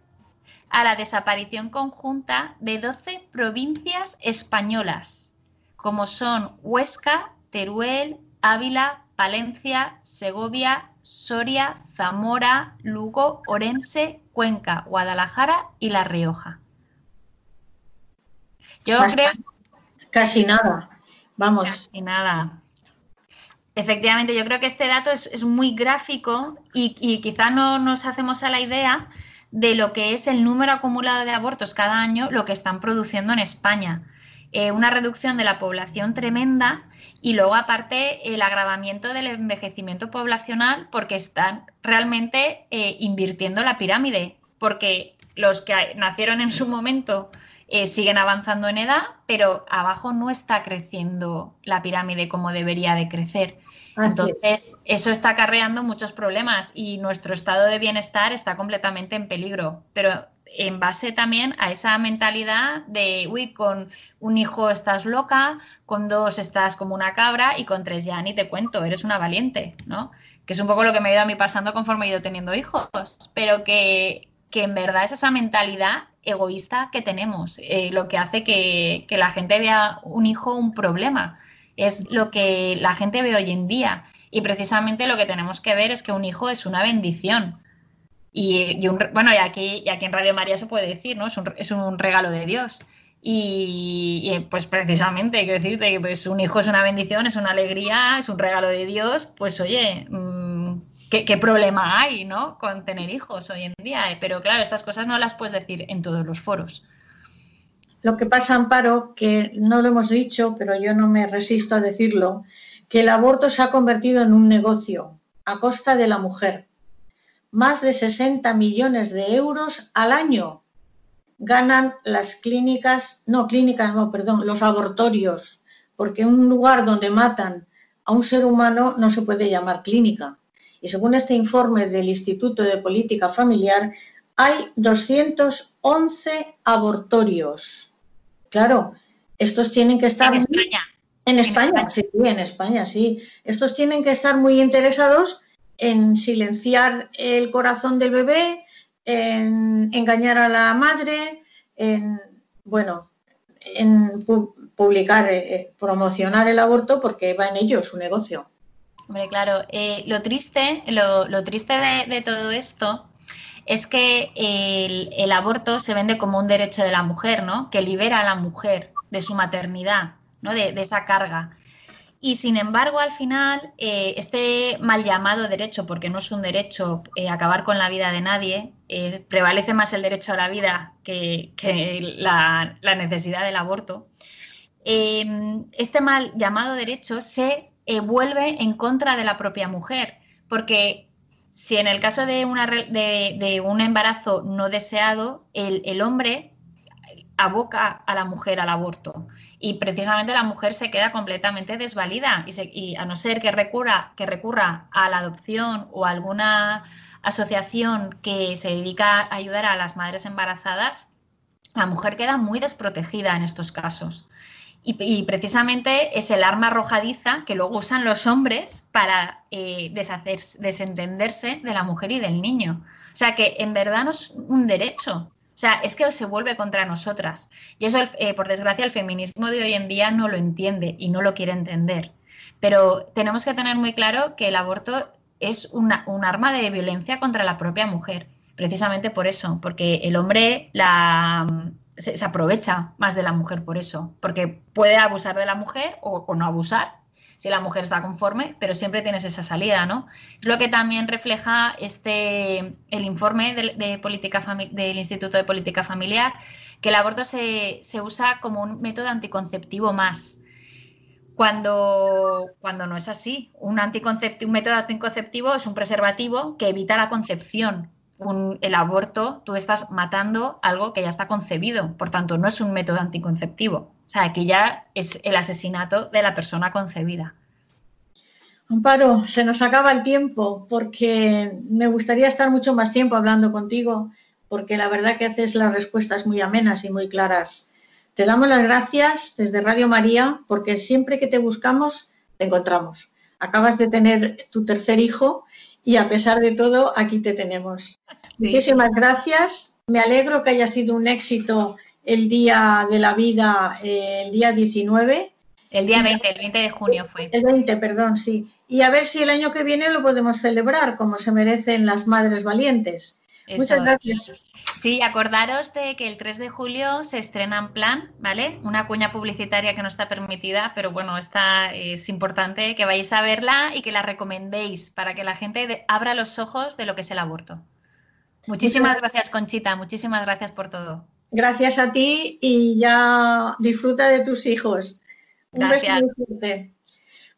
a la desaparición conjunta de 12 provincias españolas, como son Huesca, Teruel, Ávila, Palencia, Segovia, Soria, Zamora, Lugo, Orense, Cuenca, Guadalajara y La Rioja. Yo creo Casi nada. Vamos, Casi nada. Efectivamente, yo creo que este dato es, es muy gráfico y, y quizá no nos hacemos a la idea de lo que es el número acumulado de abortos cada año, lo que están produciendo en España. Eh, una reducción de la población tremenda y luego aparte el agravamiento del envejecimiento poblacional porque están realmente eh, invirtiendo la pirámide, porque los que nacieron en su momento eh, siguen avanzando en edad, pero abajo no está creciendo la pirámide como debería de crecer. así es. Entonces, eso está acarreando muchos problemas y nuestro estado de bienestar está completamente en peligro. Pero en base también a esa mentalidad de, uy, con un hijo estás loca, con dos estás como una cabra y con tres ya ni te cuento, eres una valiente, ¿no? Que es un poco lo que me ha ido a mí pasando conforme he ido teniendo hijos, pero que, que en verdad es esa mentalidad egoísta que tenemos, eh, lo que hace que, que la gente vea un hijo un problema. Es lo que la gente ve hoy en día. Y precisamente lo que tenemos que ver es que un hijo es una bendición. Y, un bueno, y aquí, y aquí en Radio María se puede decir, ¿no? Es un, es un regalo de Dios. Y, pues precisamente, quiero decirte que pues, un hijo es una bendición, es una alegría, es un regalo de Dios. Pues oye, mm, ¿qué, qué problema hay, ¿no? Con tener hijos hoy en día. Pero claro, estas cosas no las puedes decir en todos los foros. Lo que pasa, Amparo, que no lo hemos dicho, pero yo no me resisto a decirlo, que el aborto se ha convertido en un negocio a costa de la mujer. Más de 60 millones de euros al año ganan las clínicas, no, clínicas, no, perdón, los abortorios, porque un lugar donde matan a un ser humano no se puede llamar clínica. Y según este informe del Instituto de Política Familiar, hay 211 abortorios. Claro, estos tienen que estar En muy- España. en España. sí, en España, sí. Estos tienen que estar muy interesados en silenciar el corazón del bebé, en engañar a la madre, en, bueno, en pu- publicar, eh, eh, promocionar el aborto porque va en ello su negocio. Hombre, claro, eh, lo triste, lo, triste de, todo esto es que el, aborto se vende como un derecho de la mujer, ¿no? Que libera a la mujer de su maternidad, ¿no? De esa carga. Y sin embargo, al final, eh, este mal llamado derecho, porque no es un derecho eh, acabar con la vida de nadie, eh, prevalece más el derecho a la vida que, la, necesidad del aborto. Este mal llamado derecho se vuelve en contra de la propia mujer, porque si en el caso de, un embarazo no deseado, el hombre aboca a la mujer al aborto. Y precisamente la mujer se queda completamente desvalida y, se- y a no ser que recurra, que recurra a la adopción o a alguna asociación que se dedica a ayudar a las madres embarazadas, la mujer queda muy desprotegida en estos casos. Y, precisamente es el arma arrojadiza que luego usan los hombres para eh, deshacer- desentenderse de la mujer y del niño. O sea que en verdad no es un derecho. Sea, es que se vuelve contra nosotras. Y eso, eh, por desgracia, el feminismo de hoy en día no lo entiende y no lo quiere entender. Pero tenemos que tener muy claro que el aborto es un arma de violencia contra la propia mujer. Precisamente por eso, porque el hombre se, aprovecha más de la mujer por eso, porque puede abusar de la mujer o no abusar si la mujer está conforme, pero siempre tienes esa salida, ¿no? Es lo que también refleja este, el informe de política del Instituto de Política Familiar, que el aborto se, se usa como un método anticonceptivo más. Cuando, cuando no es así, un, un método anticonceptivo es un preservativo que evita la concepción. Un- el aborto, tú estás matando algo que ya está concebido, por tanto, no es un método anticonceptivo. O sea, que ya es el asesinato de la persona concebida. Amparo, se nos acaba el tiempo porque me gustaría estar mucho más tiempo hablando contigo porque la verdad que haces las respuestas muy amenas y muy claras. Te damos las gracias desde Radio María porque siempre que te buscamos te encontramos. Acabas de tener tu tercer hijo y a pesar de todo aquí te tenemos. Muchísimas gracias. Me alegro que haya sido un éxito el día de la vida, eh, el día 19. El día 20, el 20 de junio fue. El 20, perdón, sí. Y a ver si el año que viene lo podemos celebrar como se merecen las madres valientes. Muchas gracias. Sí, acordaros de que el 3 de julio se estrena en plan, ¿vale? Una cuña publicitaria que no está permitida, pero bueno, esta es importante que vayáis a verla y que la recomendéis para que la gente de- abra los ojos de lo que es el aborto. Muchísimas gracias, Conchita. Muchísimas gracias por todo. Gracias a ti y ya disfruta de tus hijos. Un beso muy fuerte.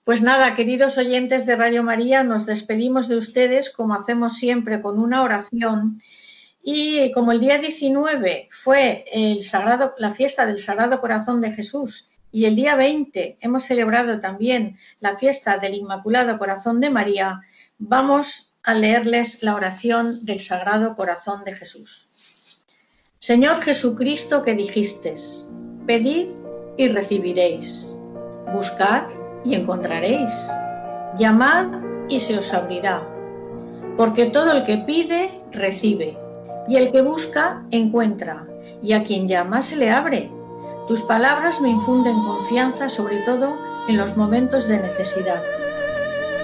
Pues nada, queridos oyentes de Radio María, nos despedimos de ustedes como hacemos siempre con una oración. Y como el día 19 fue el sagrado, la fiesta del Sagrado Corazón de Jesús y el día 20 hemos celebrado también la fiesta del Inmaculado Corazón de María, vamos a leerles la oración del Sagrado Corazón de Jesús. Señor Jesucristo que dijiste, pedid y recibiréis, buscad y encontraréis, llamad y se os abrirá, porque todo el que pide, recibe, y el que busca, encuentra, y a quien llama se le abre. Tus palabras me infunden confianza, sobre todo en los momentos de necesidad.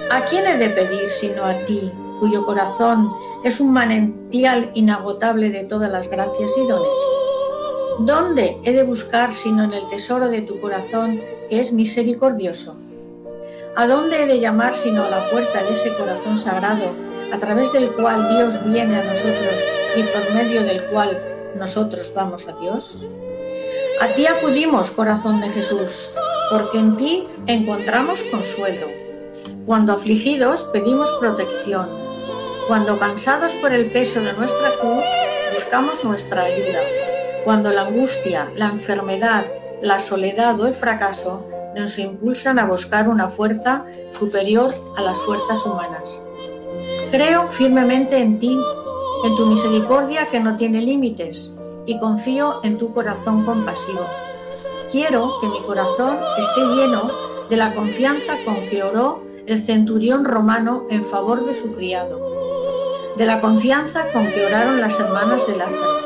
¿A quién he de pedir sino a ti, cuyo corazón es un manantial inagotable de todas las gracias y dones? ¿Dónde he de buscar sino en el tesoro de tu corazón que es misericordioso? ¿A dónde he de llamar sino a la puerta de ese corazón sagrado a través del cual Dios viene a nosotros y por medio del cual nosotros vamos a Dios? A ti acudimos, corazón de Jesús, porque en ti encontramos consuelo. Cuando afligidos pedimos protección. Cuando cansados por el peso de nuestra cruz, buscamos nuestra ayuda. Cuando la angustia, la enfermedad, la soledad o el fracaso nos impulsan a buscar una fuerza superior a las fuerzas humanas. Creo firmemente en ti, en tu misericordia que no tiene límites, y confío en tu corazón compasivo. Quiero que mi corazón esté lleno de la confianza con que oró el centurión romano en favor de su criado, de la confianza con que oraron las hermanas de Lázaro,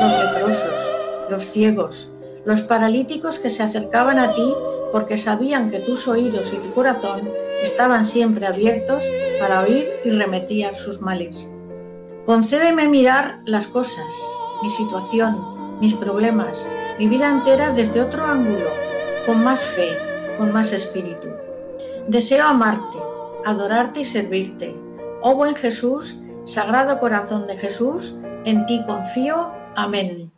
los leprosos, los ciegos, los paralíticos que se acercaban a ti porque sabían que tus oídos y tu corazón estaban siempre abiertos para oír y remediar sus males. Concédeme mirar las cosas, mi situación, mis problemas, mi vida entera desde otro ángulo, con más fe, con más espíritu. Deseo amarte, adorarte y servirte. Oh buen Jesús, Sagrado Corazón de Jesús, en ti confío. Amén.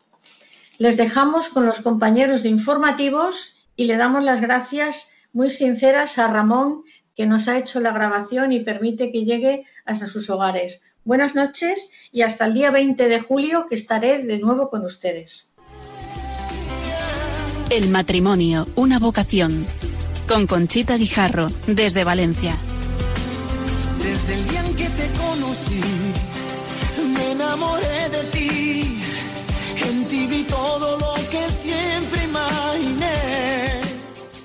Les dejamos con los compañeros de informativos y le damos las gracias muy sinceras a Ramón, que nos ha hecho la grabación y permite que llegue hasta sus hogares. Buenas noches y hasta el día 20 de julio que estaré de nuevo con ustedes. El matrimonio, una vocación. Con Conchita Guijarro, desde Valencia. Desde el día en que te conocí, enamoré de ti. En ti vi todo lo que siempre imaginé.